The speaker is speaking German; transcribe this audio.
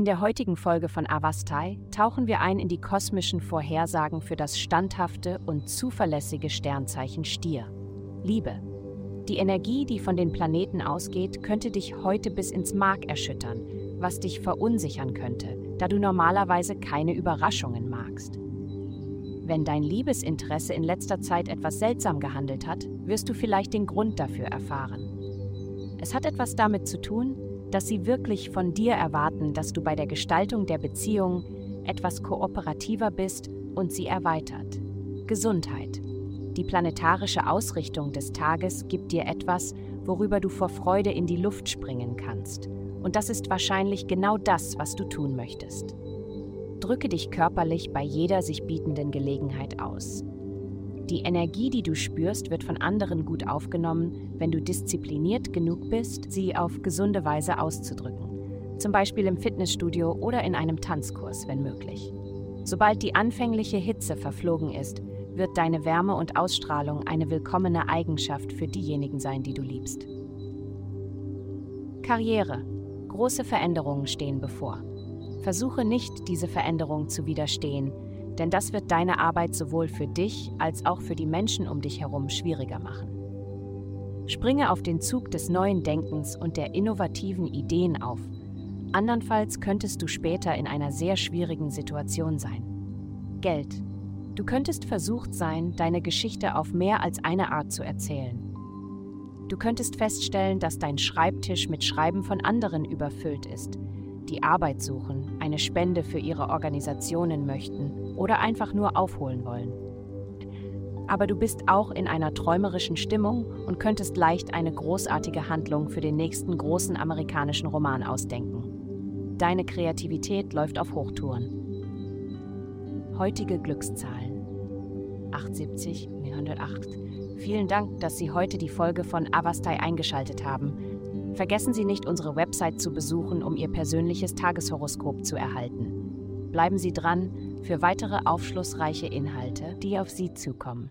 In der heutigen Folge von Avastai tauchen wir ein in die kosmischen Vorhersagen für das standhafte und zuverlässige Sternzeichen Stier. Liebe. Die Energie, die von den Planeten ausgeht, könnte dich heute bis ins Mark erschüttern, was dich verunsichern könnte, da du normalerweise keine Überraschungen magst. Wenn dein Liebesinteresse in letzter Zeit etwas seltsam gehandelt hat, wirst du vielleicht den Grund dafür erfahren. Es hat etwas damit zu tun, dass sie wirklich von dir erwarten, dass du bei der Gestaltung der Beziehung etwas kooperativer bist und sie erweitert. Gesundheit. Die planetarische Ausrichtung des Tages gibt dir etwas, worüber du vor Freude in die Luft springen kannst. Und das ist wahrscheinlich genau das, was du tun möchtest. Drücke dich körperlich bei jeder sich bietenden Gelegenheit aus. Die Energie, die du spürst, wird von anderen gut aufgenommen, wenn du diszipliniert genug bist, sie auf gesunde Weise auszudrücken. Zum Beispiel im Fitnessstudio oder in einem Tanzkurs, wenn möglich. Sobald die anfängliche Hitze verflogen ist, wird deine Wärme und Ausstrahlung eine willkommene Eigenschaft für diejenigen sein, die du liebst. Karriere. Große Veränderungen stehen bevor. Versuche nicht, diese Veränderung zu widerstehen, denn das wird deine Arbeit sowohl für dich als auch für die Menschen um dich herum schwieriger machen. Springe auf den Zug des neuen Denkens und der innovativen Ideen auf. Andernfalls könntest du später in einer sehr schwierigen Situation sein. Geld. Du könntest versucht sein, deine Geschichte auf mehr als eine Art zu erzählen. Du könntest feststellen, dass dein Schreibtisch mit Schreiben von anderen überfüllt ist, die Arbeit suchen, eine Spende für ihre Organisationen möchten oder einfach nur aufholen wollen. Aber du bist auch in einer träumerischen Stimmung und könntest leicht eine großartige Handlung für den nächsten großen amerikanischen Roman ausdenken. Deine Kreativität läuft auf Hochtouren. Heutige Glückszahlen 870 108. Vielen Dank, dass Sie heute die Folge von Avastai eingeschaltet haben. Vergessen Sie nicht, unsere Website zu besuchen, um Ihr persönliches Tageshoroskop zu erhalten. Bleiben Sie dran für weitere aufschlussreiche Inhalte, die auf Sie zukommen.